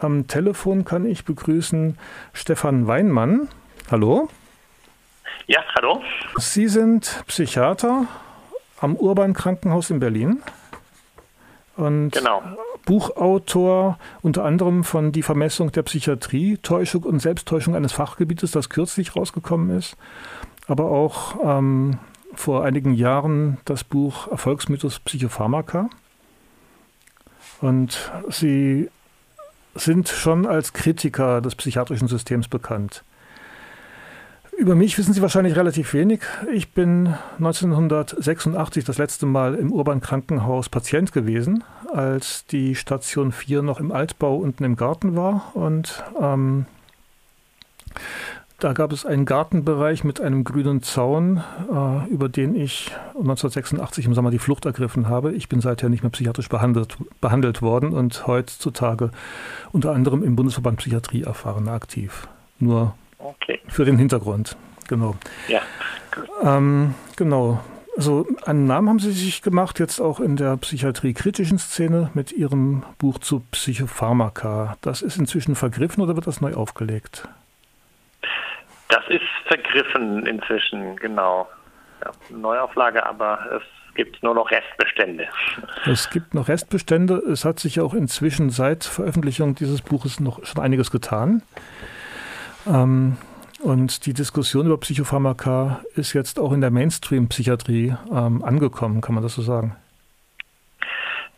Am Telefon kann ich begrüßen Stefan Weinmann. Hallo. Ja, hallo. Sie sind Psychiater am Urban Krankenhaus in Berlin und genau. Buchautor unter anderem von Die Vermessung der Psychiatrie, Täuschung und Selbsttäuschung eines Fachgebietes, das kürzlich rausgekommen ist, aber auch ähm, vor einigen Jahren das Buch Erfolgsmythos Psychopharmaka. Und Sie sind schon als Kritiker des psychiatrischen Systems bekannt. Über mich wissen Sie wahrscheinlich relativ wenig. Ich bin 1986 das letzte Mal im Urban Krankenhaus Patient gewesen, als die Station 4 noch im Altbau unten im Garten war. Und ähm, da gab es einen Gartenbereich mit einem grünen Zaun, äh, über den ich 1986 im Sommer die Flucht ergriffen habe. Ich bin seither nicht mehr psychiatrisch behandelt, behandelt worden und heutzutage unter anderem im Bundesverband Psychiatrie erfahren aktiv. Nur okay. für den Hintergrund. Genau. Ja. Ähm, genau. Also einen Namen haben Sie sich gemacht, jetzt auch in der psychiatrie-kritischen Szene mit Ihrem Buch zu Psychopharmaka. Das ist inzwischen vergriffen oder wird das neu aufgelegt? Das ist vergriffen inzwischen, genau. Ja, Neuauflage, aber es gibt nur noch Restbestände. Es gibt noch Restbestände. Es hat sich auch inzwischen seit Veröffentlichung dieses Buches noch schon einiges getan. Ähm, und die Diskussion über Psychopharmaka ist jetzt auch in der Mainstream-Psychiatrie ähm, angekommen, kann man das so sagen?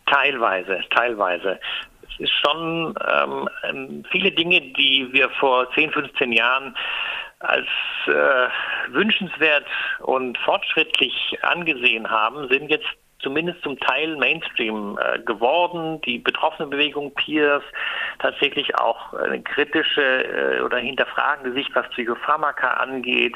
Teilweise, teilweise. Es ist schon ähm, viele Dinge, die wir vor 10, 15 Jahren als äh, wünschenswert und fortschrittlich angesehen haben, sind jetzt zumindest zum Teil Mainstream äh, geworden. Die betroffene Bewegung Peers tatsächlich auch eine kritische äh, oder hinterfragende Sicht, was Psychopharmaka angeht,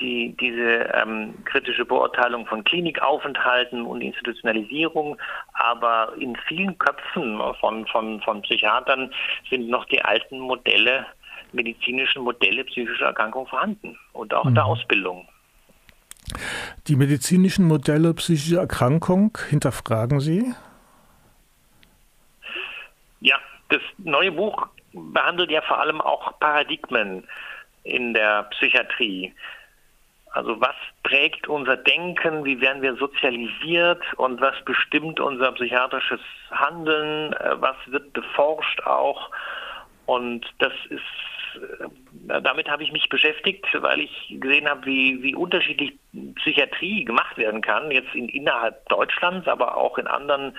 die diese ähm, kritische Beurteilung von Klinikaufenthalten und Institutionalisierung, aber in vielen Köpfen von, von, von Psychiatern sind noch die alten Modelle medizinischen Modelle psychischer Erkrankung vorhanden und auch in der mhm. Ausbildung. Die medizinischen Modelle psychischer Erkrankung hinterfragen Sie? Ja, das neue Buch behandelt ja vor allem auch Paradigmen in der Psychiatrie. Also was prägt unser Denken, wie werden wir sozialisiert und was bestimmt unser psychiatrisches Handeln, äh, was wird beforscht auch. Und das ist damit habe ich mich beschäftigt, weil ich gesehen habe, wie, wie unterschiedlich Psychiatrie gemacht werden kann, jetzt in, innerhalb Deutschlands, aber auch in anderen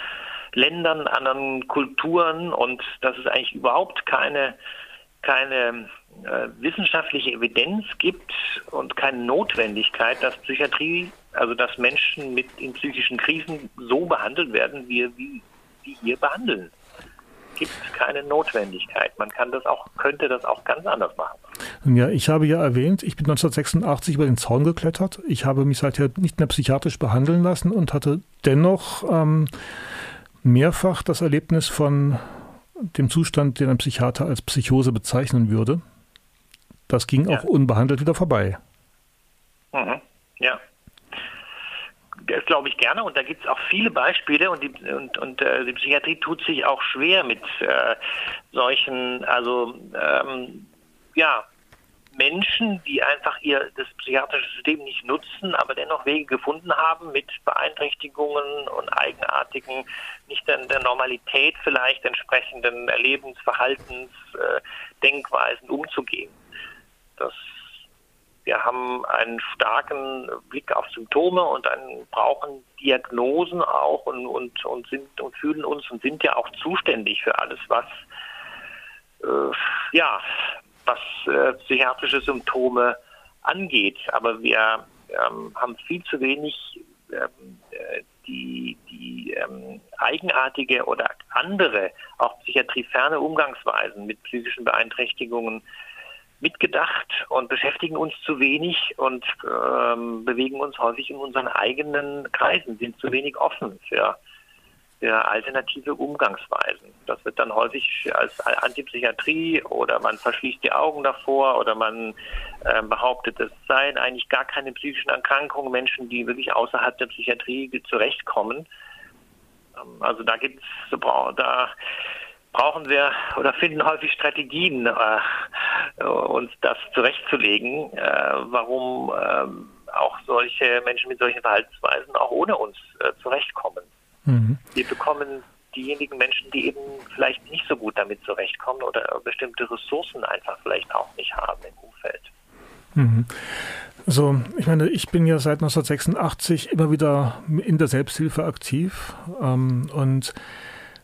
Ländern, anderen Kulturen. Und dass es eigentlich überhaupt keine, keine äh, wissenschaftliche Evidenz gibt und keine Notwendigkeit, dass Psychiatrie, also dass Menschen mit in psychischen Krisen so behandelt werden, wie wir hier behandeln gibt keine Notwendigkeit. Man kann das auch, könnte das auch ganz anders machen. Ja, ich habe ja erwähnt, ich bin 1986 über den Zaun geklettert. Ich habe mich seither nicht mehr psychiatrisch behandeln lassen und hatte dennoch ähm, mehrfach das Erlebnis von dem Zustand, den ein Psychiater als Psychose bezeichnen würde. Das ging ja. auch unbehandelt wieder vorbei. Mhm. Ja das glaube ich gerne und da gibt es auch viele Beispiele und die, und, und äh, die Psychiatrie tut sich auch schwer mit äh, solchen, also ähm, ja, Menschen, die einfach ihr das psychiatrische System nicht nutzen, aber dennoch Wege gefunden haben, mit Beeinträchtigungen und eigenartigen, nicht der, der Normalität vielleicht entsprechenden Lebensverhaltens, äh, Denkweisen umzugehen. Das wir haben einen starken Blick auf Symptome und dann brauchen Diagnosen auch und, und, und sind und fühlen uns und sind ja auch zuständig für alles, was äh, ja, was äh, psychiatrische Symptome angeht. Aber wir ähm, haben viel zu wenig ähm, äh, die, die ähm, eigenartige oder andere, auch psychiatrieferne Umgangsweisen mit psychischen Beeinträchtigungen mitgedacht und beschäftigen uns zu wenig und ähm, bewegen uns häufig in unseren eigenen Kreisen, sind zu wenig offen für, für alternative Umgangsweisen. Das wird dann häufig als Antipsychiatrie oder man verschließt die Augen davor oder man äh, behauptet, es seien eigentlich gar keine psychischen Erkrankungen, Menschen, die wirklich außerhalb der Psychiatrie zurechtkommen. Ähm, also da gibt es, da brauchen wir oder finden häufig Strategien, äh, uns das zurechtzulegen, äh, warum äh, auch solche Menschen mit solchen Verhaltensweisen auch ohne uns äh, zurechtkommen. Mhm. Wir bekommen diejenigen Menschen, die eben vielleicht nicht so gut damit zurechtkommen oder bestimmte Ressourcen einfach vielleicht auch nicht haben im Umfeld. Mhm. So, ich meine, ich bin ja seit 1986 immer wieder in der Selbsthilfe aktiv ähm, und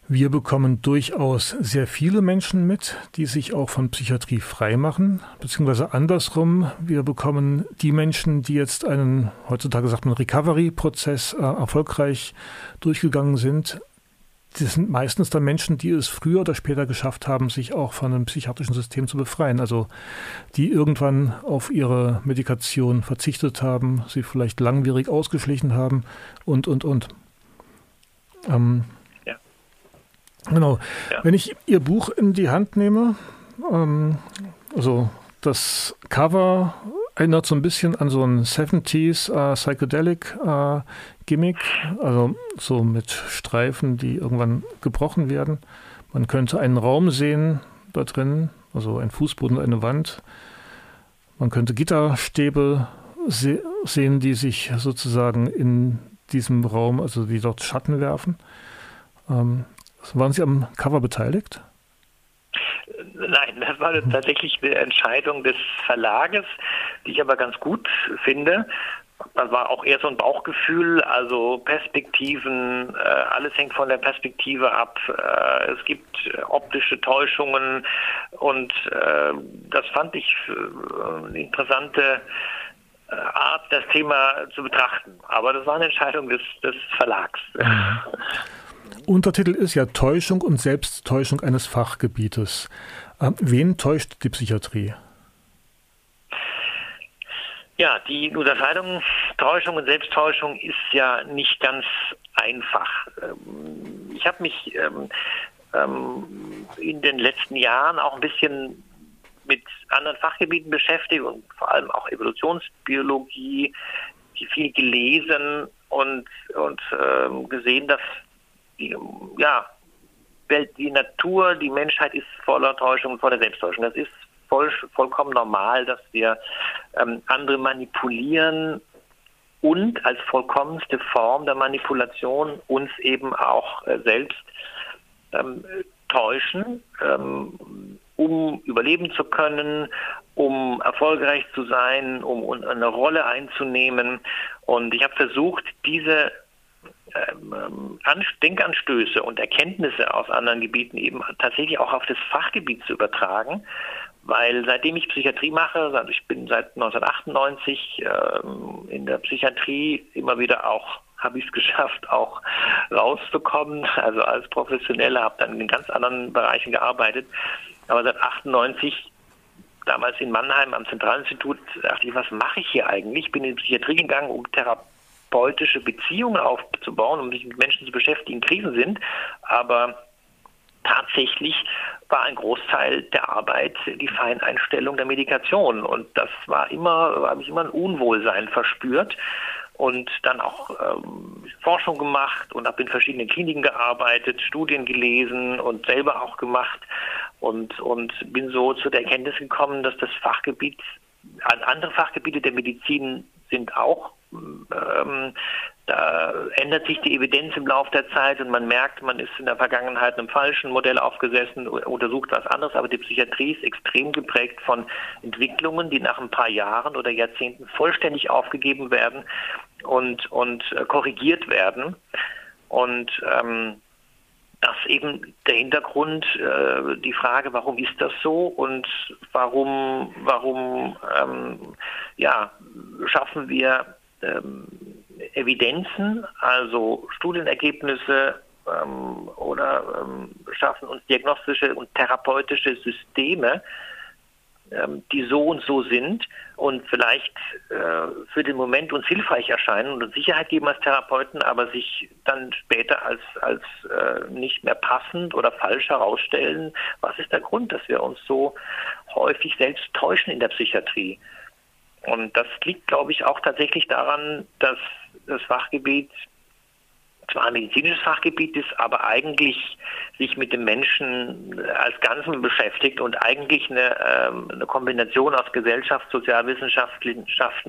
wir bekommen durchaus sehr viele Menschen mit, die sich auch von Psychiatrie frei machen, beziehungsweise andersrum, wir bekommen die Menschen, die jetzt einen, heutzutage sagt man, Recovery-Prozess äh, erfolgreich durchgegangen sind, das sind meistens dann Menschen, die es früher oder später geschafft haben, sich auch von einem psychiatrischen System zu befreien. Also die irgendwann auf ihre Medikation verzichtet haben, sie vielleicht langwierig ausgeschlichen haben und, und, und. Ähm. Genau. Ja. Wenn ich Ihr Buch in die Hand nehme, ähm, also das Cover erinnert so ein bisschen an so ein 70s uh, äh, Psychedelic uh, Gimmick, also so mit Streifen, die irgendwann gebrochen werden. Man könnte einen Raum sehen da drin, also ein Fußboden, eine Wand. Man könnte Gitterstäbe se sehen, die sich sozusagen in diesem Raum, also die dort Schatten werfen. Ähm, waren Sie am Cover beteiligt? Nein, das war tatsächlich eine Entscheidung des Verlages, die ich aber ganz gut finde, das war auch eher so ein Bauchgefühl, also Perspektiven, äh, alles hängt von der Perspektive ab. Äh, es gibt optische Täuschungen und äh, das fand ich eine interessante Art, das Thema zu betrachten. Aber das war eine Entscheidung des, des Verlags. Untertitel ist ja Täuschung und Selbsttäuschung eines Fachgebietes. wen täuscht die Psychiatrie? Ja, die Unterscheidung Täuschung und Selbsttäuschung ist ja nicht ganz einfach. Ähm, ich habe mich ähm, ähm, in den letzten Jahren auch ein bisschen mit anderen Fachgebieten beschäftigt und vor allem auch Evolutionsbiologie, viel gelesen und, und ähm, gesehen, dass ja, die Natur, die Menschheit ist voller Täuschung und voller Selbsttäuschung. Das ist voll, vollkommen normal, dass wir ähm, andere manipulieren und als vollkommenste Form der Manipulation uns eben auch äh, selbst ähm, täuschen, ähm, um überleben zu können, um erfolgreich zu sein, um eine Rolle einzunehmen. Und ich habe versucht, diese ähm, Denkanstöße und Erkenntnisse aus anderen Gebieten eben tatsächlich auch auf das Fachgebiet zu übertragen weil seitdem ich Psychiatrie mache, also ich bin seit 1998 ähm, in der Psychiatrie immer wieder auch habe ich es geschafft, auch rauszukommen. Also als Professioneller habe dann in ganz anderen Bereichen gearbeitet. Aber seit 98 damals in Mannheim am Zentralinstitut dachte ich, was mache ich hier eigentlich? Ich bin in die Psychiatrie gegangen, um therapeutische Beziehungen aufzubauen, um sich mit Menschen zu beschäftigen, Krisen sind. Aber tatsächlich war ein Großteil der Arbeit die Feineinstellung der Medikation. Und das war immer, habe ich immer ein Unwohlsein verspürt und dann auch ähm, Forschung gemacht und habe in verschiedenen Kliniken gearbeitet, Studien gelesen und selber auch gemacht und, und bin so zu der Erkenntnis gekommen, dass das Fachgebiet, andere Fachgebiete der Medizin sind auch ähm, da ändert sich die Evidenz im Laufe der Zeit und man merkt, man ist in der Vergangenheit einem falschen Modell aufgesessen, untersucht was anderes, aber die Psychiatrie ist extrem geprägt von Entwicklungen, die nach ein paar Jahren oder Jahrzehnten vollständig aufgegeben werden und, und äh, korrigiert werden. Und ähm, das eben der Hintergrund, äh, die Frage, warum ist das so und warum, warum ähm, ja, schaffen wir ähm, Evidenzen, also Studienergebnisse ähm, oder ähm, schaffen uns diagnostische und therapeutische Systeme, ähm, die so und so sind und vielleicht äh, für den Moment uns hilfreich erscheinen und uns Sicherheit geben als Therapeuten, aber sich dann später als, als äh, nicht mehr passend oder falsch herausstellen. Was ist der Grund, dass wir uns so häufig selbst täuschen in der Psychiatrie? Und das liegt, glaube ich, auch tatsächlich daran, dass das Fachgebiet zwar ein medizinisches Fachgebiet ist, aber eigentlich sich mit dem Menschen als Ganzen beschäftigt und eigentlich eine, ähm, eine Kombination aus Gesellschaft, Sozialwissenschaften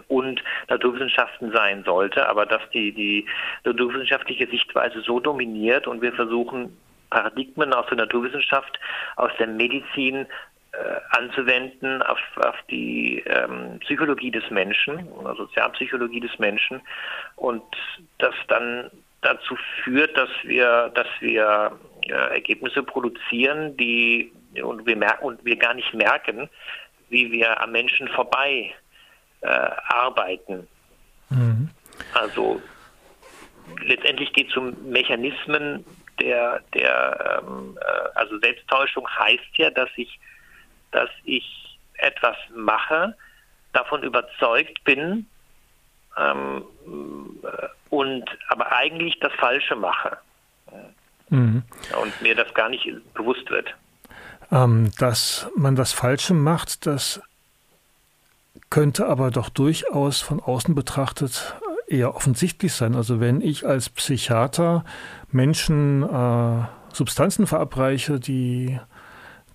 und Naturwissenschaften sein sollte, aber dass die, die naturwissenschaftliche Sichtweise so dominiert und wir versuchen, Paradigmen aus der Naturwissenschaft, aus der Medizin anzuwenden auf, auf die ähm, Psychologie des Menschen, oder Sozialpsychologie des Menschen und das dann dazu führt, dass wir, dass wir äh, Ergebnisse produzieren, die und wir merken und wir gar nicht merken, wie wir am Menschen vorbei äh, arbeiten. Mhm. Also letztendlich geht es um Mechanismen der, der ähm, äh, also Selbsttäuschung heißt ja, dass ich, dass ich etwas mache, davon überzeugt bin, ähm, äh, und aber eigentlich das Falsche mache. Mhm. Und mir das gar nicht bewusst wird. Ähm, dass man das Falsche macht, das könnte aber doch durchaus von außen betrachtet eher offensichtlich sein. Also wenn ich als Psychiater Menschen äh, Substanzen verabreiche, die,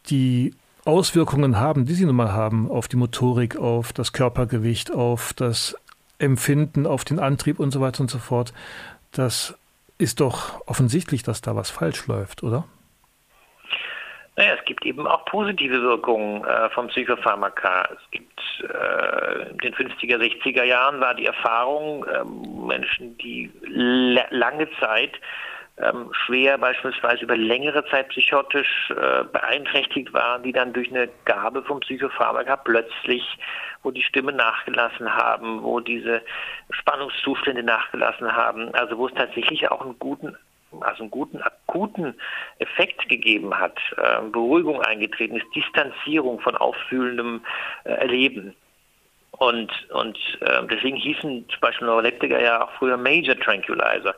die Auswirkungen haben, die sie nun mal haben auf die Motorik, auf das Körpergewicht, auf das Empfinden, auf den Antrieb und so weiter und so fort. Das ist doch offensichtlich, dass da was falsch läuft, oder? Naja, es gibt eben auch positive Wirkungen äh, vom Psychopharmaka. Es gibt äh, in den 50er, 60er Jahren war die Erfahrung, äh, Menschen, die lange Zeit ähm, schwer beispielsweise über längere Zeit psychotisch äh, beeinträchtigt waren, die dann durch eine Gabe vom Psychopharmaka plötzlich, wo die Stimme nachgelassen haben, wo diese Spannungszustände nachgelassen haben, also wo es tatsächlich auch einen guten also einen guten akuten Effekt gegeben hat, äh, Beruhigung eingetreten ist, Distanzierung von auffühlendem äh, Erleben. Und, und äh, deswegen hießen zum Beispiel Neuroleptiker ja auch früher Major Tranquilizer.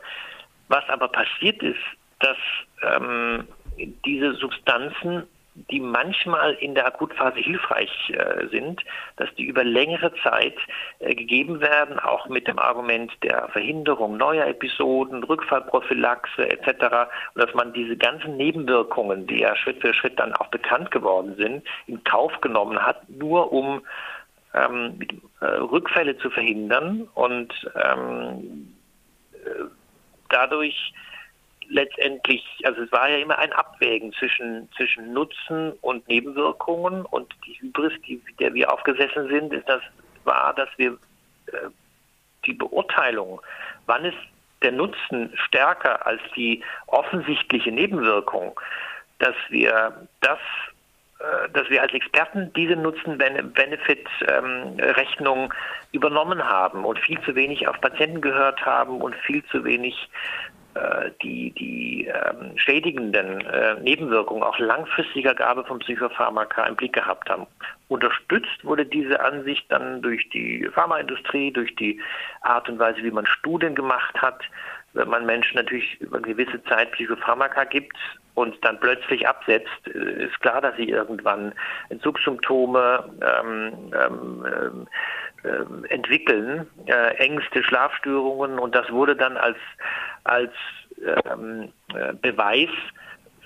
Was aber passiert ist, dass ähm, diese Substanzen, die manchmal in der Akutphase hilfreich äh, sind, dass die über längere Zeit äh, gegeben werden, auch mit dem Argument der Verhinderung neuer Episoden, Rückfallprophylaxe etc. Und dass man diese ganzen Nebenwirkungen, die ja Schritt für Schritt dann auch bekannt geworden sind, in Kauf genommen hat, nur um ähm, äh, Rückfälle zu verhindern und ähm, äh, dadurch letztendlich, also es war ja immer ein Abwägen zwischen, zwischen Nutzen und Nebenwirkungen und die Hybris, die, der wir aufgesessen sind, ist das war, dass wir äh, die Beurteilung, wann ist der Nutzen stärker als die offensichtliche Nebenwirkung, dass wir das dass wir als Experten diese Nutzen-Benefit-Rechnung übernommen haben und viel zu wenig auf Patienten gehört haben und viel zu wenig äh, die, die ähm, schädigenden äh, Nebenwirkungen auch langfristiger Gabe von Psychopharmaka im Blick gehabt haben. Unterstützt wurde diese Ansicht dann durch die Pharmaindustrie, durch die Art und Weise, wie man Studien gemacht hat, wenn man Menschen natürlich über eine gewisse Zeit Psychopharmaka gibt und dann plötzlich absetzt, äh, ist klar, dass sie irgendwann Entzugssymptome ähm, ähm, äh, entwickeln, äh, Ängste, Schlafstörungen und das wurde dann als, als ähm, äh, Beweis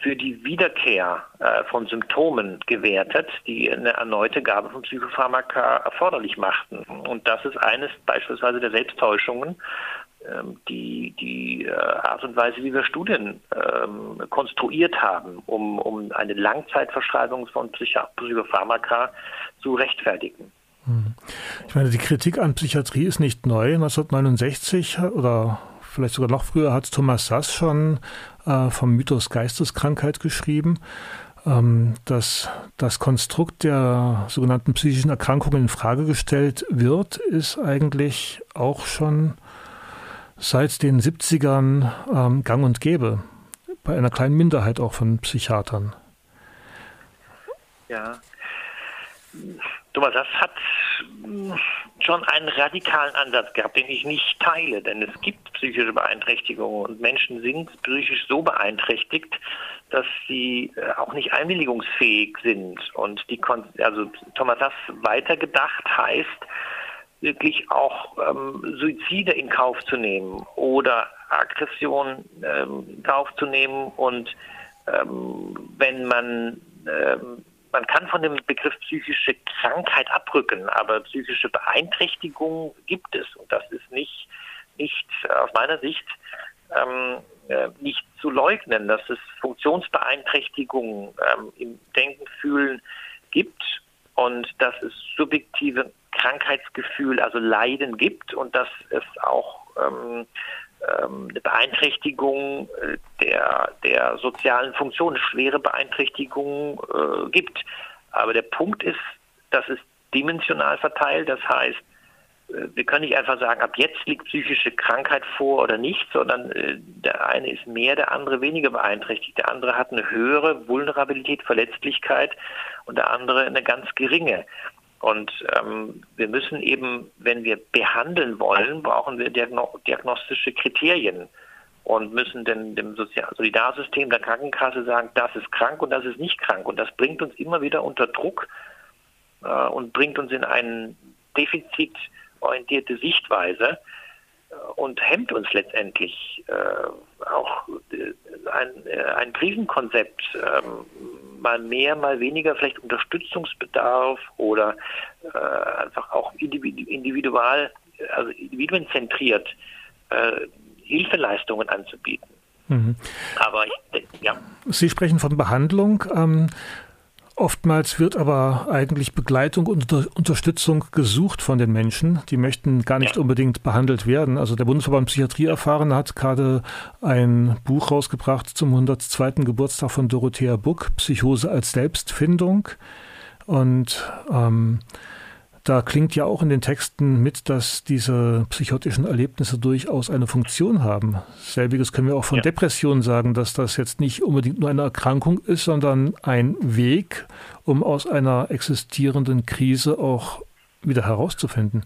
für die Wiederkehr äh, von Symptomen gewertet, die eine erneute Gabe von Psychopharmaka erforderlich machten. Und das ist eines beispielsweise der Selbsttäuschungen, ähm, die, die äh, Art und Weise, wie wir Studien ähm, konstruiert haben, um, um eine Langzeitverschreibung von Psychopharmaka zu rechtfertigen. Hm. Ich meine, die Kritik an Psychiatrie ist nicht neu. 1969 oder vielleicht sogar noch früher hat Thomas Sass schon äh, vom Mythos Geisteskrankheit geschrieben. Ähm, dass das Konstrukt der sogenannten psychischen Erkrankungen in Frage gestellt wird, ist eigentlich auch schon seit den 70ern ähm, gang und gäbe. Bei einer kleinen Minderheit auch von Psychiatern. Ja. Thomas, das hat hm, schon einen radikalen Ansatz gehabt, den ich nicht teile, denn es gibt psychische Beeinträchtigungen und Menschen sind psychisch so beeinträchtigt, dass sie äh, auch nicht einwilligungsfähig sind. Und die, also Thomas Sass weitergedacht heißt, wirklich auch ähm, Suizide in Kauf zu nehmen oder Aggression ähm, in Kauf zu nehmen und ähm, wenn man ähm, man kann von dem Begriff psychische Krankheit abrücken, aber psychische Beeinträchtigung gibt es und das ist nicht nicht aus meiner Sicht ähm, äh, nicht zu leugnen, dass es Funktionsbeeinträchtigungen ähm, im Denken, Fühlen gibt und dass es subjektive Krankheitsgefühl, also Leiden gibt und dass es auch ähm, ähm, eine Beeinträchtigung äh, der, der sozialen Funktion, schwere Beeinträchtigung äh, gibt. Aber der Punkt ist, dass es dimensional verteilt, das heißt, äh, wir können nicht einfach sagen, ab jetzt liegt psychische Krankheit vor oder nicht, sondern äh, der eine ist mehr, der andere weniger beeinträchtigt. Der andere hat eine höhere Vulnerabilität, Verletzlichkeit und der andere eine ganz geringe. Und ähm, wir müssen eben, wenn wir behandeln wollen, brauchen wir diagno diagnostische Kriterien und müssen denn dem Sozial Solidarsystem der Krankenkasse sagen, das ist krank und das ist nicht krank. Und das bringt uns immer wieder unter Druck äh, und bringt uns in einen Defizit orientierte Sichtweise äh, und hemmt uns letztendlich äh, auch äh, ein, äh, ein Krisenkonzept, ähm, mal mehr, mal weniger, vielleicht Unterstützungsbedarf oder äh, einfach auch individual, also individuenzentriert äh, Hilfeleistungen anzubieten. Mhm. Aber ich, ja. Sie sprechen von Behandlung. Ähm, Oftmals wird aber eigentlich Begleitung und Unterstützung gesucht von den Menschen. Die möchten gar nicht unbedingt behandelt werden. Also der Bundesverband Psychiatrie erfahren hat gerade ein Buch rausgebracht zum 102. Geburtstag von Dorothea Buck, Psychose als Selbstfindung. Und ähm, da klingt ja auch in den Texten mit, dass diese psychotischen Erlebnisse durchaus eine Funktion haben. Selbiges können wir auch von ja. Depressionen sagen, dass das jetzt nicht unbedingt nur eine Erkrankung ist, sondern ein Weg, um aus einer existierenden Krise auch wieder herauszufinden.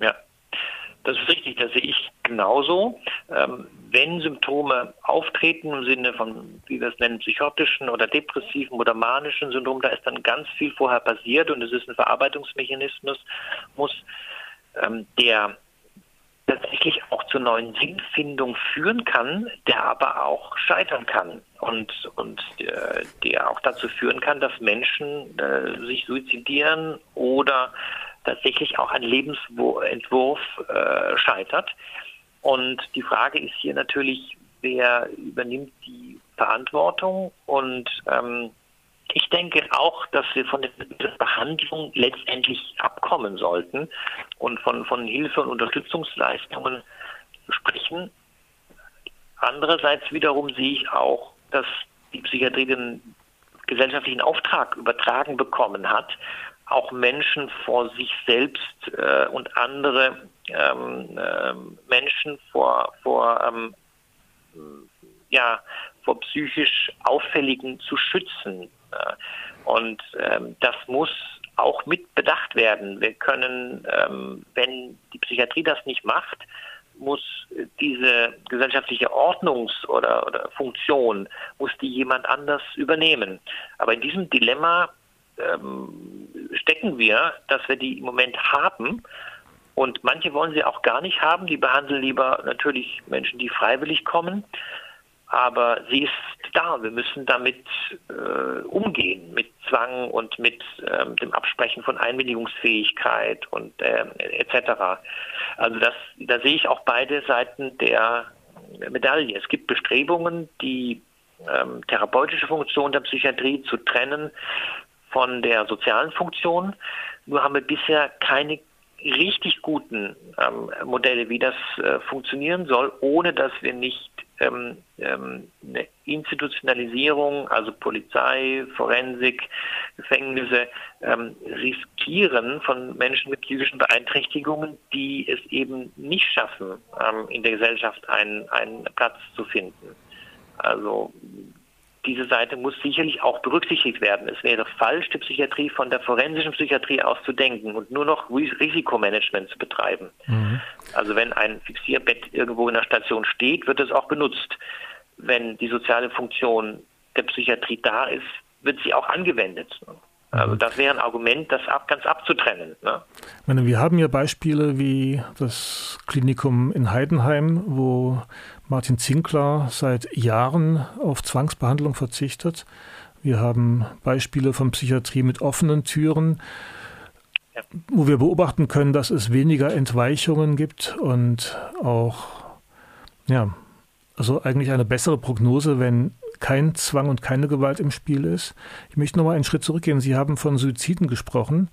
Ja, das ist richtig, das sehe ich genauso. Ähm, wenn Symptome auftreten im Sinne von, wie wir es nennen, psychotischen oder depressiven oder manischen Syndrom, da ist dann ganz viel vorher passiert und es ist ein Verarbeitungsmechanismus, muss, ähm, der tatsächlich auch zur neuen Sinnfindung führen kann, der aber auch scheitern kann und, und äh, der auch dazu führen kann, dass Menschen äh, sich suizidieren oder tatsächlich auch ein Lebensentwurf äh, scheitert. Und die Frage ist hier natürlich, wer übernimmt die Verantwortung? Und ähm, ich denke auch, dass wir von der Behandlung letztendlich abkommen sollten und von, von Hilfe und Unterstützungsleistungen sprechen. Andererseits wiederum sehe ich auch, dass die Psychiatrie den gesellschaftlichen Auftrag übertragen bekommen hat, auch Menschen vor sich selbst äh, und andere Menschen vor, vor, ähm, ja, vor psychisch Auffälligen zu schützen. Äh, und ähm, das muss auch mit bedacht werden. Wir können, ähm, wenn die Psychiatrie das nicht macht, muss diese gesellschaftliche Ordnungs- oder, oder Funktion, muss die jemand anders übernehmen. Aber in diesem Dilemma ähm, stecken wir, dass wir die im Moment haben. Und manche wollen sie auch gar nicht haben. Die behandeln lieber natürlich Menschen, die freiwillig kommen. Aber sie ist da. Wir müssen damit äh, umgehen, mit Zwang und mit ähm, dem Absprechen von Einwilligungsfähigkeit und äh, etc. Also das, da sehe ich auch beide Seiten der Medaille. Es gibt Bestrebungen, die ähm, therapeutische Funktion der Psychiatrie zu trennen von der sozialen Funktion. Nur haben wir bisher keine richtig guten ähm, Modelle, wie das äh, funktionieren soll, ohne dass wir nicht ähm, ähm, eine Institutionalisierung, also Polizei, Forensik, Gefängnisse, ähm, riskieren von Menschen mit psychischen Beeinträchtigungen, die es eben nicht schaffen, ähm, in der Gesellschaft einen, einen Platz zu finden. Also diese Seite muss sicherlich auch berücksichtigt werden. Es wäre falsch, die Psychiatrie von der forensischen Psychiatrie aus zu denken und nur noch Risikomanagement zu betreiben. Mhm. Also wenn ein Fixierbett irgendwo in der Station steht, wird es auch benutzt. Wenn die soziale Funktion der Psychiatrie da ist, wird sie auch angewendet. Also das wäre ein Argument, das ab, ganz abzutrennen. Ne? Ich meine, wir haben ja Beispiele wie das Klinikum in Heidenheim, wo Martin Zinkler seit Jahren auf Zwangsbehandlung verzichtet. Wir haben Beispiele von Psychiatrie mit offenen Türen, wo wir beobachten können, dass es weniger Entweichungen gibt und auch, ja, also eigentlich eine bessere Prognose, wenn kein Zwang und keine Gewalt im Spiel ist. Ich möchte noch mal einen Schritt zurückgehen. Sie haben von Suiziden gesprochen.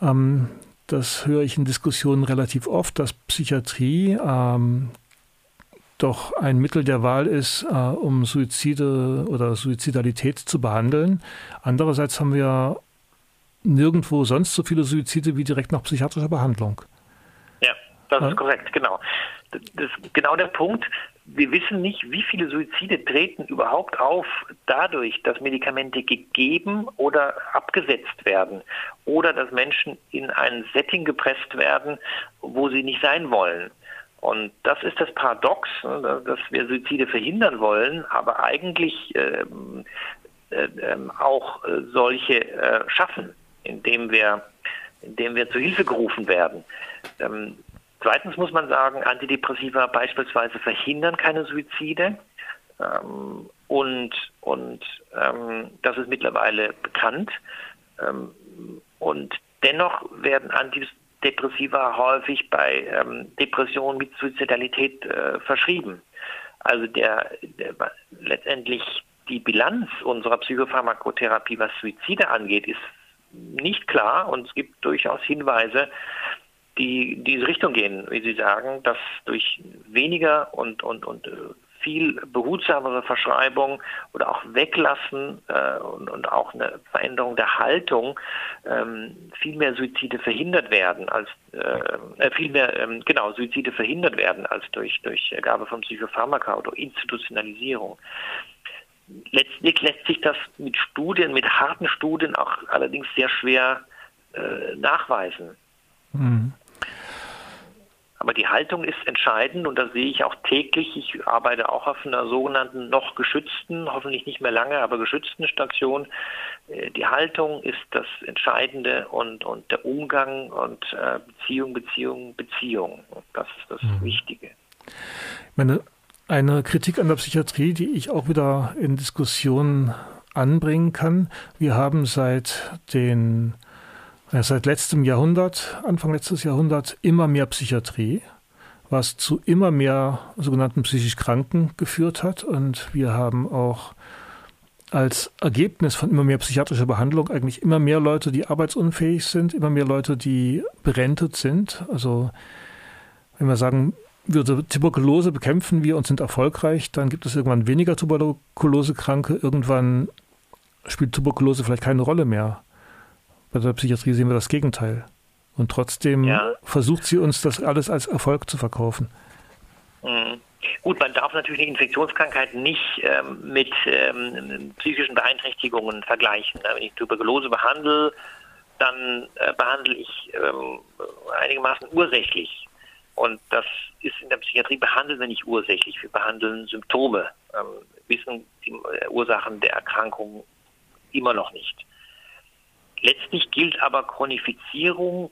Ähm, das höre ich in Diskussionen relativ oft, dass Psychiatrie ähm, doch ein Mittel der Wahl ist, äh, um Suizide oder Suizidalität zu behandeln. Andererseits haben wir nirgendwo sonst so viele Suizide wie direkt nach psychiatrischer Behandlung. Ja, das ist korrekt, genau. Das ist genau der Punkt. Wir wissen nicht, wie viele Suizide treten überhaupt auf dadurch, dass Medikamente gegeben oder abgesetzt werden oder dass Menschen in ein Setting gepresst werden, wo sie nicht sein wollen. Und das ist das Paradox, ne, dass wir Suizide verhindern wollen, aber eigentlich ähm, äh, ähm, auch äh, solche äh, schaffen, indem wir, indem wir zu Hilfe gerufen werden. Ähm, zweitens muss man sagen, Antidepressiva beispielsweise verhindern keine Suizide. Ähm, und und ähm, das ist mittlerweile bekannt. Ähm, und dennoch werden Antidepressiva Depressiva häufig bei ähm, Depressionen mit Suizidalität äh, verschrieben. Also der, der, letztendlich die Bilanz unserer Psychopharmakotherapie, was Suizide angeht, ist nicht klar und es gibt durchaus Hinweise, die in diese Richtung gehen, wie Sie sagen, dass durch weniger und, und, und äh, viel behutsamere Verschreibung oder auch Weglassen äh, und, und, auch eine Veränderung der Haltung ähm, viel mehr Suizide verhindert werden als äh, äh, viel mehr ähm, genau Suizide verhindert werden als durch durch Gabe von Psychopharmaka oder Institutionalisierung. Letztlich lässt sich das mit Studien, mit harten Studien auch allerdings sehr schwer äh, nachweisen. Mhm. Aber die Haltung ist entscheidend und das sehe ich auch täglich. Ich arbeite auch auf einer sogenannten noch geschützten, hoffentlich nicht mehr lange, aber geschützten Station. Äh, die Haltung ist das Entscheidende und, und der Umgang und äh, Beziehung, Beziehung, Beziehung. Das ist das mhm. Wichtige. Meine, eine Kritik an der Psychiatrie, die ich auch wieder in Diskussionen anbringen kann. Wir haben seit den seit letztem Jahrhundert, Anfang letztes Jahrhundert, immer mehr Psychiatrie, was zu immer mehr sogenannten psychisch Kranken geführt hat. Und wir haben auch als Ergebnis von immer mehr psychiatrischer Behandlung eigentlich immer mehr Leute, die arbeitsunfähig sind, immer mehr Leute, die berentet sind. Also wenn wir sagen, würde Tuberkulose bekämpfen wir und sind erfolgreich, dann gibt es irgendwann weniger Tuberkulosekranke. Irgendwann spielt Tuberkulose vielleicht keine Rolle mehr. Bei der Psychiatrie sehen wir das Gegenteil. Und trotzdem ja. versucht sie uns das alles als Erfolg zu verkaufen. Mhm. Gut, man darf natürlich eine Infektionskrankheit nicht ähm, mit ähm, psychischen Beeinträchtigungen vergleichen. Wenn ich Tuberkulose behandle, dann äh, behandle ich ähm, einigermaßen ursächlich. Und das ist in der Psychiatrie behandeln wir nicht ursächlich. Wir behandeln Symptome, ähm, wissen die äh, Ursachen der Erkrankung immer noch nicht. Letztlich gilt aber Chronifizierung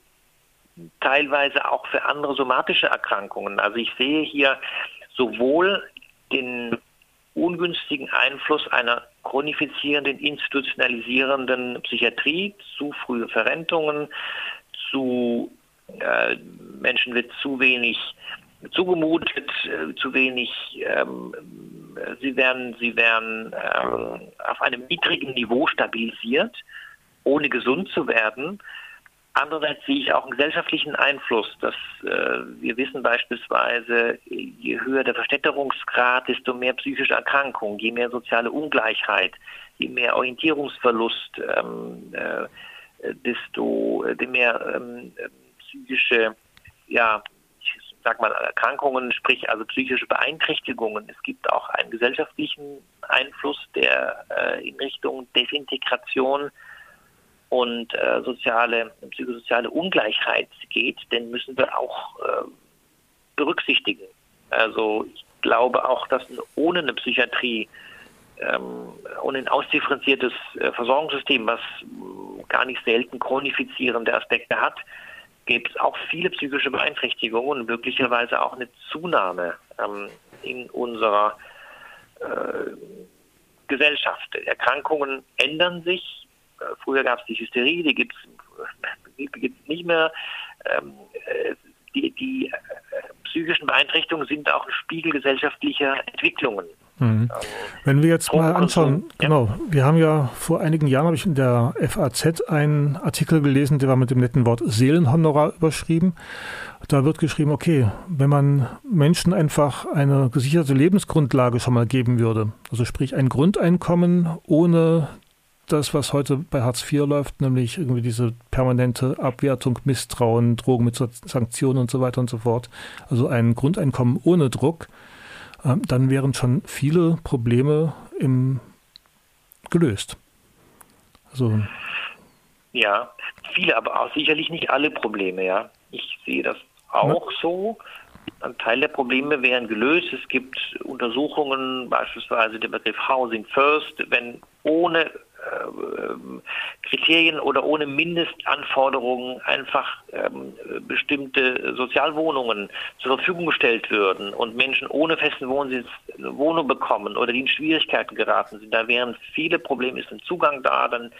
teilweise auch für andere somatische Erkrankungen. Also ich sehe hier sowohl den ungünstigen Einfluss einer chronifizierenden, institutionalisierenden Psychiatrie zu frühe Verrentungen, zu äh, Menschen wird zu wenig zugemutet, äh, zu wenig, ähm, sie werden, sie werden ähm, auf einem niedrigen Niveau stabilisiert ohne gesund zu werden. Andererseits sehe ich auch einen gesellschaftlichen Einfluss, dass äh, wir wissen beispielsweise, je höher der Verstädterungsgrad, desto mehr psychische Erkrankungen, je mehr soziale Ungleichheit, je mehr Orientierungsverlust, ähm, äh, desto äh, mehr ähm, psychische, ja, ich sag mal Erkrankungen, sprich also psychische Beeinträchtigungen. Es gibt auch einen gesellschaftlichen Einfluss, der äh, in Richtung Desintegration und äh, soziale, psychosoziale Ungleichheit geht, den müssen wir auch äh, berücksichtigen. Also ich glaube auch, dass ohne eine Psychiatrie, ähm, ohne ein ausdifferenziertes äh, Versorgungssystem, was gar nicht selten chronifizierende Aspekte hat, gibt es auch viele psychische Beeinträchtigungen und möglicherweise auch eine Zunahme ähm, in unserer äh, Gesellschaft. Erkrankungen ändern sich. Äh, früher gab es die Hysterie, die gibt es nicht mehr. Ähm, äh, die, die äh, psychischen Beeinträchtigungen sind auch ein Spiegel gesellschaftlicher Entwicklungen. Mhm. Wenn wir jetzt mal anschauen, genau, wir haben ja vor einigen Jahren, habe ich in der FAZ einen Artikel gelesen, der war mit dem netten Wort Seelenhonorar überschrieben. Da wird geschrieben, okay, wenn man Menschen einfach eine gesicherte Lebensgrundlage schon mal geben würde, also sprich ein Grundeinkommen ohne das, was heute bei Hartz IV läuft, nämlich irgendwie diese permanente Abwertung, Misstrauen, Drogen mit Sanktionen und so weiter und so fort. Also ein Grundeinkommen ohne Druck, ähm, dann wären schon viele Probleme im, gelöst. Also, ja, viele, aber auch sicherlich nicht alle Probleme, ja. Ich sehe das auch ja. so. Ein Teil der Probleme wären gelöst. Es gibt Untersuchungen, beispielsweise der Begriff Housing First, wenn ohne Kriterien oder ohne Mindestanforderungen einfach ähm, bestimmte Sozialwohnungen zur Verfügung gestellt würden und Menschen ohne festen Wohnsitz eine Wohnung bekommen oder die in Schwierigkeiten geraten sind, da wären viele Probleme, ist ein Zugang da, dann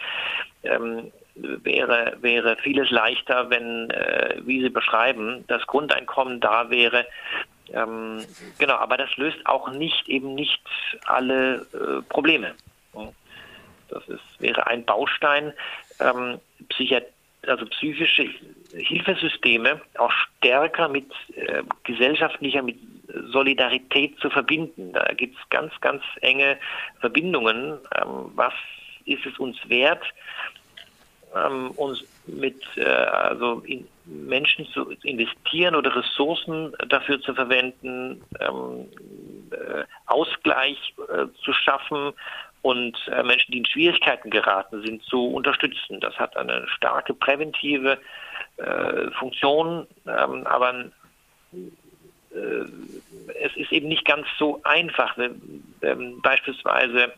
ähm, wäre, wäre vieles leichter, wenn, äh, wie Sie beschreiben, das Grundeinkommen da wäre. Ähm, genau, aber das löst auch nicht eben nicht alle äh, Probleme. Das ist, wäre ein Baustein, ähm, Psychiat also psychische Hilfesysteme auch stärker mit äh, gesellschaftlicher, mit Solidarität zu verbinden. Da gibt es ganz, ganz enge Verbindungen. Ähm, was ist es uns wert, ähm, uns mit äh, also in Menschen zu investieren oder Ressourcen dafür zu verwenden, ähm, äh, Ausgleich äh, zu schaffen und äh, Menschen, die in Schwierigkeiten geraten sind, zu unterstützen. Das hat eine starke präventive äh, Funktion, ähm, aber äh, es ist eben nicht ganz so einfach. Ähm, beispielsweise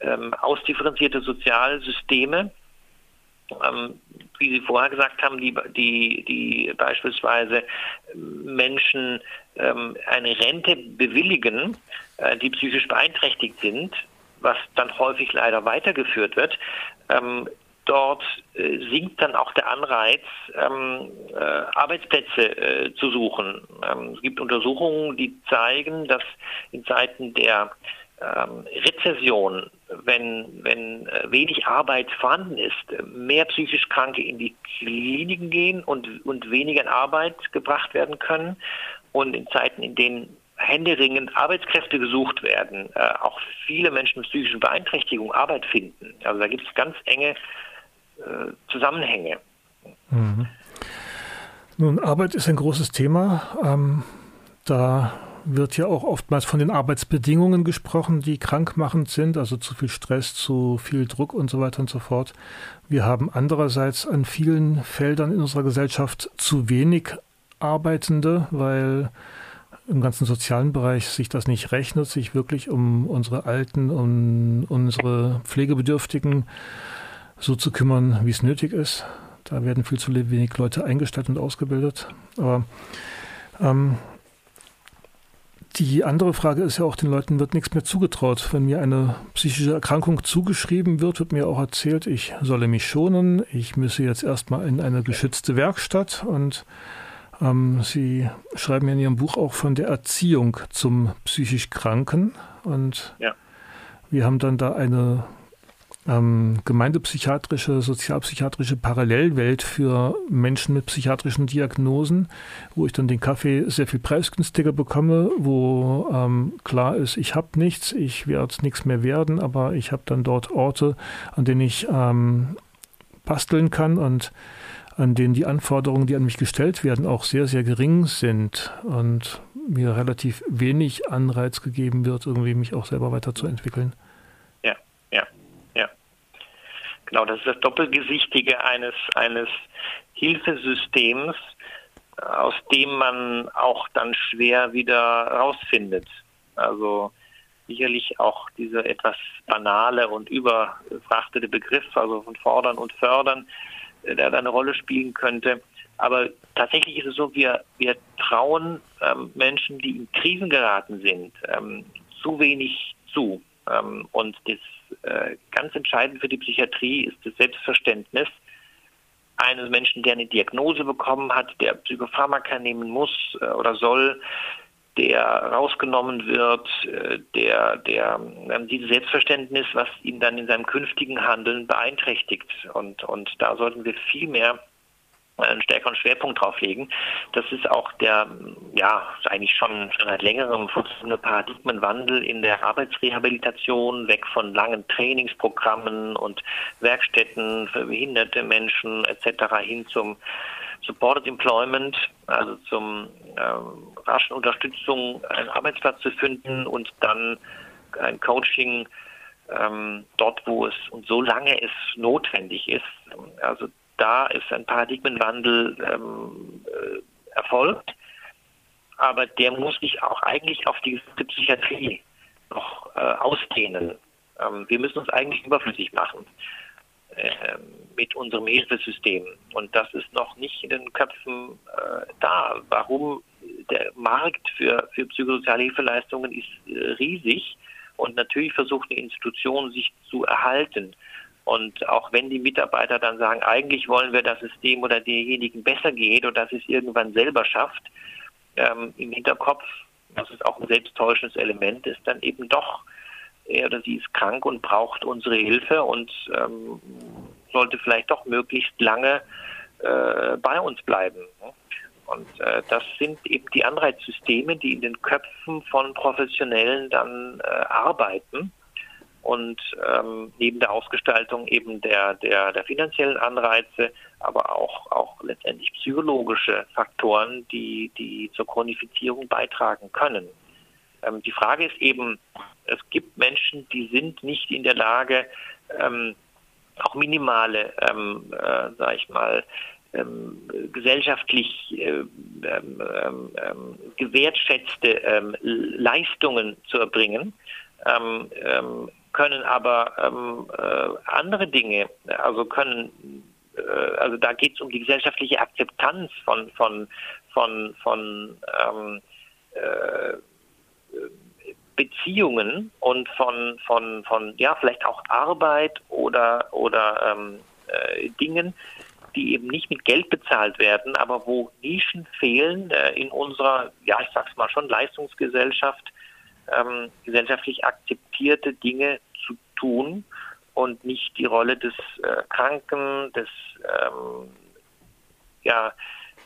ähm, ausdifferenzierte Sozialsysteme, ähm, wie Sie vorher gesagt haben, die, die, die beispielsweise Menschen ähm, eine Rente bewilligen, äh, die psychisch beeinträchtigt sind, was dann häufig leider weitergeführt wird, ähm, dort äh, sinkt dann auch der Anreiz, ähm, äh, Arbeitsplätze äh, zu suchen. Ähm, es gibt Untersuchungen, die zeigen, dass in Zeiten der ähm, Rezession, wenn, wenn äh, wenig Arbeit vorhanden ist, mehr psychisch Kranke in die Kliniken gehen und, und weniger in Arbeit gebracht werden können. Und in Zeiten, in denen händeringend Arbeitskräfte gesucht werden, äh, auch viele Menschen mit psychischen Beeinträchtigungen Arbeit finden. Also da gibt es ganz enge äh, Zusammenhänge. Mhm. Nun, Arbeit ist ein großes Thema. Ähm, da wird ja auch oftmals von den Arbeitsbedingungen gesprochen, die krankmachend sind, also zu viel Stress, zu viel Druck und so weiter und so fort. Wir haben andererseits an vielen Feldern in unserer Gesellschaft zu wenig Arbeitende, weil im ganzen sozialen Bereich sich das nicht rechnet, sich wirklich um unsere Alten, um unsere Pflegebedürftigen so zu kümmern, wie es nötig ist. Da werden viel zu wenig Leute eingestellt und ausgebildet. Aber ähm, die andere Frage ist ja auch, den Leuten wird nichts mehr zugetraut. Wenn mir eine psychische Erkrankung zugeschrieben wird, wird mir auch erzählt, ich solle mich schonen, ich müsse jetzt erstmal in eine geschützte Werkstatt und Sie schreiben in Ihrem Buch auch von der Erziehung zum psychisch Kranken und ja. wir haben dann da eine ähm, gemeindepsychiatrische, sozialpsychiatrische Parallelwelt für Menschen mit psychiatrischen Diagnosen, wo ich dann den Kaffee sehr viel preisgünstiger bekomme, wo ähm, klar ist, ich habe nichts, ich werde nichts mehr werden, aber ich habe dann dort Orte, an denen ich ähm, basteln kann und an denen die Anforderungen, die an mich gestellt werden, auch sehr, sehr gering sind und mir relativ wenig Anreiz gegeben wird, irgendwie mich auch selber weiterzuentwickeln. Ja, ja, ja. Genau, das ist das Doppelgesichtige eines, eines Hilfesystems, aus dem man auch dann schwer wieder rausfindet. Also sicherlich auch diese etwas banale und überfrachtete Begriff, also von fordern und fördern, der da eine Rolle spielen könnte. Aber tatsächlich ist es so, wir, wir trauen ähm, Menschen, die in Krisen geraten sind, ähm, zu wenig zu. Ähm, und das äh, ganz entscheidend für die Psychiatrie ist das Selbstverständnis eines Menschen, der eine Diagnose bekommen hat, der Psychopharmaka nehmen muss äh, oder soll, der rausgenommen wird, äh, der, der ähm, dieses Selbstverständnis, was ihn dann in seinem künftigen Handeln beeinträchtigt. Und, und da sollten wir viel mehr einen stärkeren Schwerpunkt drauf legen. Das ist auch der, ja, eigentlich schon, schon seit längerem funktionierende Paradigmenwandel in der Arbeitsrehabilitation, weg von langen Trainingsprogrammen und Werkstätten für behinderte Menschen etc. hin zum Supported Employment, also zum ähm, raschen Unterstützung, einen Arbeitsplatz zu finden und dann ein Coaching ähm, dort, wo es und so lange es notwendig ist. Also da ist ein Paradigmenwandel ähm, äh, erfolgt, aber der muss sich auch eigentlich auf die Psychiatrie noch äh, ausdehnen. Ähm, wir müssen uns eigentlich überflüssig machen äh, mit unserem Hilfesystem. Und das ist noch nicht in den Köpfen äh, da. Warum der Markt für, für psychosoziale Hilfeleistungen ist äh, riesig und natürlich versucht eine Institution sich zu erhalten. Und auch wenn die Mitarbeiter dann sagen, eigentlich wollen wir, dass es dem oder derjenigen besser geht und dass es irgendwann selber schafft, ähm, im Hinterkopf, das ist auch ein selbsttäuschendes Element, ist dann eben doch, er oder sie ist krank und braucht unsere Hilfe und ähm, sollte vielleicht doch möglichst lange äh, bei uns bleiben. Und äh, das sind eben die Anreizsysteme, die in den Köpfen von Professionellen dann äh, arbeiten und ähm, neben der Ausgestaltung eben der, der, der finanziellen Anreize, aber auch, auch letztendlich psychologische Faktoren, die, die zur Chronifizierung beitragen können. Ähm, die Frage ist eben, es gibt Menschen, die sind nicht in der Lage, ähm, auch minimale, ähm, äh, sag ich mal, ähm, gesellschaftlich äh, ähm, ähm, gewertschätzte Leistungen zu erbringen. Können aber äh, andere Dinge, also können, äh, also da geht es um die gesellschaftliche Akzeptanz von von von von ähm, äh, Beziehungen und von von von ja vielleicht auch Arbeit oder oder ähm, äh, Dingen, die eben nicht mit Geld bezahlt werden, aber wo Nischen fehlen äh, in unserer, ja ich sag's mal schon Leistungsgesellschaft, ähm, gesellschaftlich akzeptierte Dinge zu tun und nicht die Rolle des äh, Kranken, des ähm, ja,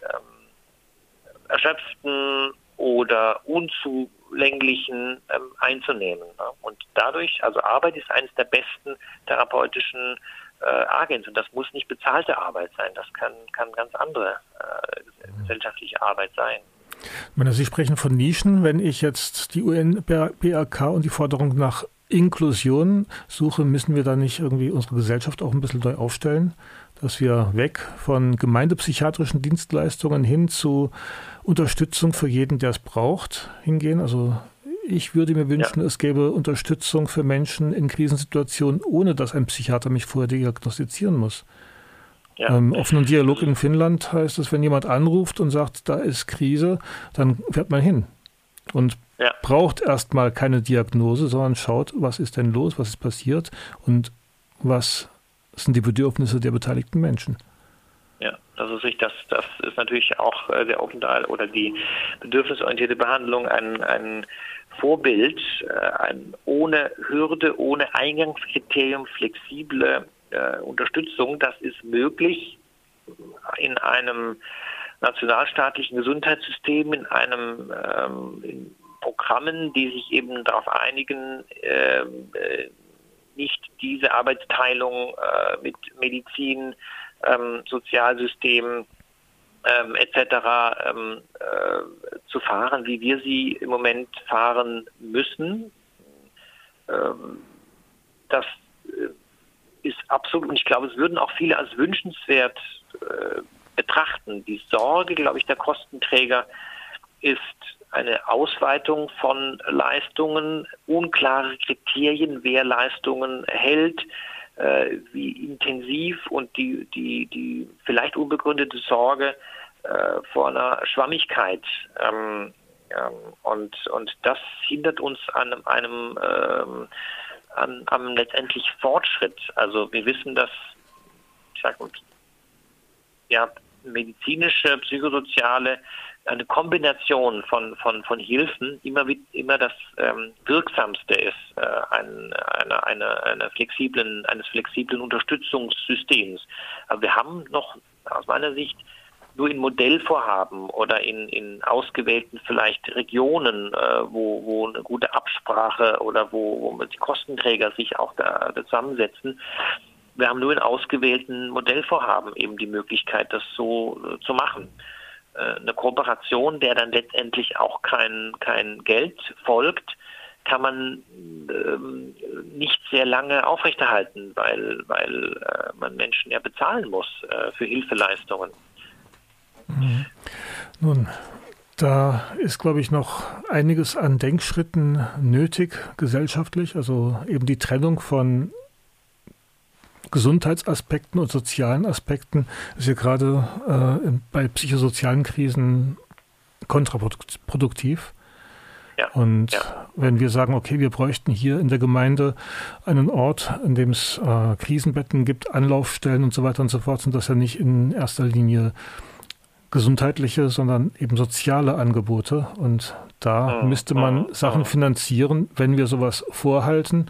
ähm, Erschöpften oder Unzulänglichen ähm, einzunehmen. Ne? Und dadurch, also Arbeit ist eines der besten therapeutischen äh, Agens und das muss nicht bezahlte Arbeit sein, das kann, kann ganz andere äh, gesellschaftliche Arbeit sein. Meine, Sie sprechen von Nischen. Wenn ich jetzt die UN-BRK und die Forderung nach Inklusion suche, müssen wir da nicht irgendwie unsere Gesellschaft auch ein bisschen neu aufstellen, dass wir weg von gemeindepsychiatrischen Dienstleistungen hin zu Unterstützung für jeden, der es braucht, hingehen? Also ich würde mir wünschen, ja. es gäbe Unterstützung für Menschen in Krisensituationen, ohne dass ein Psychiater mich vorher diagnostizieren muss. Ja. Ähm, offenen Dialog in Finnland heißt es, wenn jemand anruft und sagt, da ist Krise, dann fährt man hin und ja. braucht erstmal keine Diagnose, sondern schaut, was ist denn los, was ist passiert und was sind die Bedürfnisse der beteiligten Menschen. Ja, das ist, das, das ist natürlich auch äh, der Aufenthalt oder die bedürfnisorientierte Behandlung ein, ein Vorbild, äh, ein ohne Hürde, ohne Eingangskriterium flexible äh, Unterstützung, das ist möglich in einem nationalstaatlichen Gesundheitssystem, in einem ähm, in Programmen, die sich eben darauf einigen, ähm, äh, nicht diese Arbeitsteilung äh, mit Medizin, ähm, Sozialsystem ähm, etc. Ähm, äh, zu fahren, wie wir sie im Moment fahren müssen. Ähm, das äh, ist absolut, und ich glaube, es würden auch viele als wünschenswert äh, betrachten. Die Sorge, glaube ich, der Kostenträger ist eine Ausweitung von Leistungen, unklare Kriterien, wer Leistungen hält, äh, wie intensiv und die, die, die vielleicht unbegründete Sorge äh, vor einer Schwammigkeit. Ähm, ähm, und, und das hindert uns an einem, ähm, an, am letztendlich Fortschritt. Also wir wissen, dass ich sag, ja, medizinische, psychosoziale eine Kombination von, von, von Hilfen immer, immer das ähm, Wirksamste ist äh, ein, eine, eine, eine flexiblen, eines flexiblen Unterstützungssystems. Aber wir haben noch aus meiner Sicht nur in Modellvorhaben oder in, in ausgewählten vielleicht Regionen, äh, wo, wo eine gute Absprache oder wo, wo die Kostenträger sich auch da, zusammensetzen, wir haben nur in ausgewählten Modellvorhaben eben die Möglichkeit, das so äh, zu machen. Äh, eine Kooperation, der dann letztendlich auch kein, kein Geld folgt, kann man ähm, nicht sehr lange aufrechterhalten, weil, weil äh, man Menschen ja bezahlen muss äh, für Hilfeleistungen. Mhm. Nun, da ist, glaube ich, noch einiges an Denkschritten nötig gesellschaftlich. Also eben die Trennung von Gesundheitsaspekten und sozialen Aspekten ist ja gerade äh, bei psychosozialen Krisen kontraproduktiv. Ja, und ja. wenn wir sagen, okay, wir bräuchten hier in der Gemeinde einen Ort, in dem es äh, Krisenbetten gibt, Anlaufstellen und so weiter und so fort, sind das ja nicht in erster Linie gesundheitliche, sondern eben soziale Angebote. Und da mhm. müsste man mhm. Sachen finanzieren, wenn wir sowas vorhalten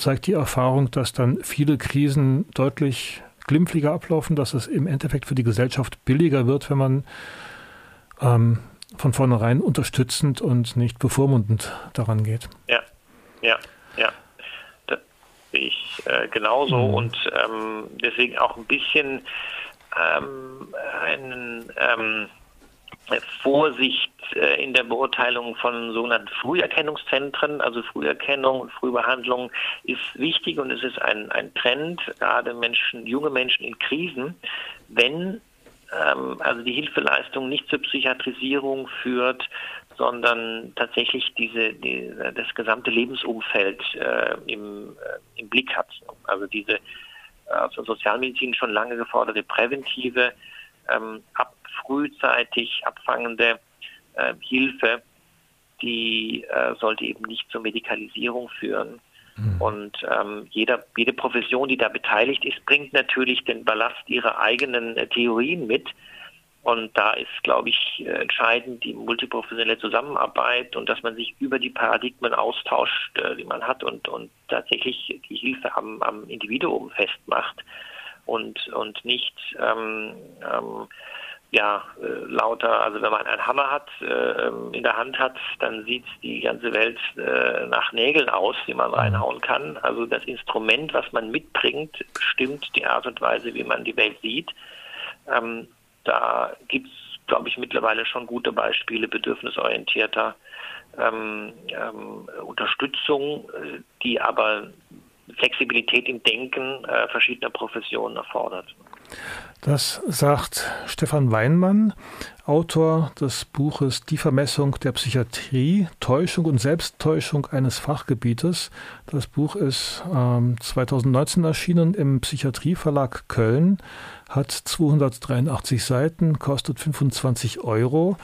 zeigt die Erfahrung, dass dann viele Krisen deutlich glimpflicher ablaufen, dass es im Endeffekt für die Gesellschaft billiger wird, wenn man ähm, von vornherein unterstützend und nicht bevormundend daran geht. Ja, ja, ja. Das sehe ich äh, genauso mhm. und ähm, deswegen auch ein bisschen ähm, einen ähm, Vorsicht äh, in der Beurteilung von sogenannten Früherkennungszentren, also Früherkennung und Frühbehandlung ist wichtig und es ist ein, ein Trend, gerade Menschen, junge Menschen in Krisen, wenn ähm, also die Hilfeleistung nicht zur Psychiatrisierung führt, sondern tatsächlich diese, die, das gesamte Lebensumfeld äh, im, äh, im Blick hat. Also diese also Sozialmedizin schon lange geforderte präventive ähm, ab frühzeitig abfangende äh, Hilfe, die äh, sollte eben nicht zur Medikalisierung führen. Mhm. Und ähm, jeder, jede Profession, die da beteiligt ist, bringt natürlich den Ballast ihrer eigenen äh, Theorien mit. Und da ist, glaube ich, äh, entscheidend die multiprofessionelle Zusammenarbeit und dass man sich über die Paradigmen austauscht, äh, die man hat und, und tatsächlich die Hilfe am, am Individuum festmacht und, und nicht ähm, ähm, ja, äh, lauter, also wenn man einen Hammer hat, äh, in der Hand hat, dann sieht die ganze Welt äh, nach Nägeln aus, die man reinhauen kann. Also das Instrument, was man mitbringt, bestimmt die Art und Weise, wie man die Welt sieht. Ähm, da gibt es, glaube ich, mittlerweile schon gute Beispiele bedürfnisorientierter ähm, ähm, Unterstützung, äh, die aber Flexibilität im Denken äh, verschiedener Professionen erfordert. Das sagt Stefan Weinmann, Autor des Buches Die Vermessung der Psychiatrie, Täuschung und Selbsttäuschung eines Fachgebietes. Das Buch ist ähm, 2019 erschienen im Psychiatrieverlag Köln, hat 283 Seiten, kostet 25 Euro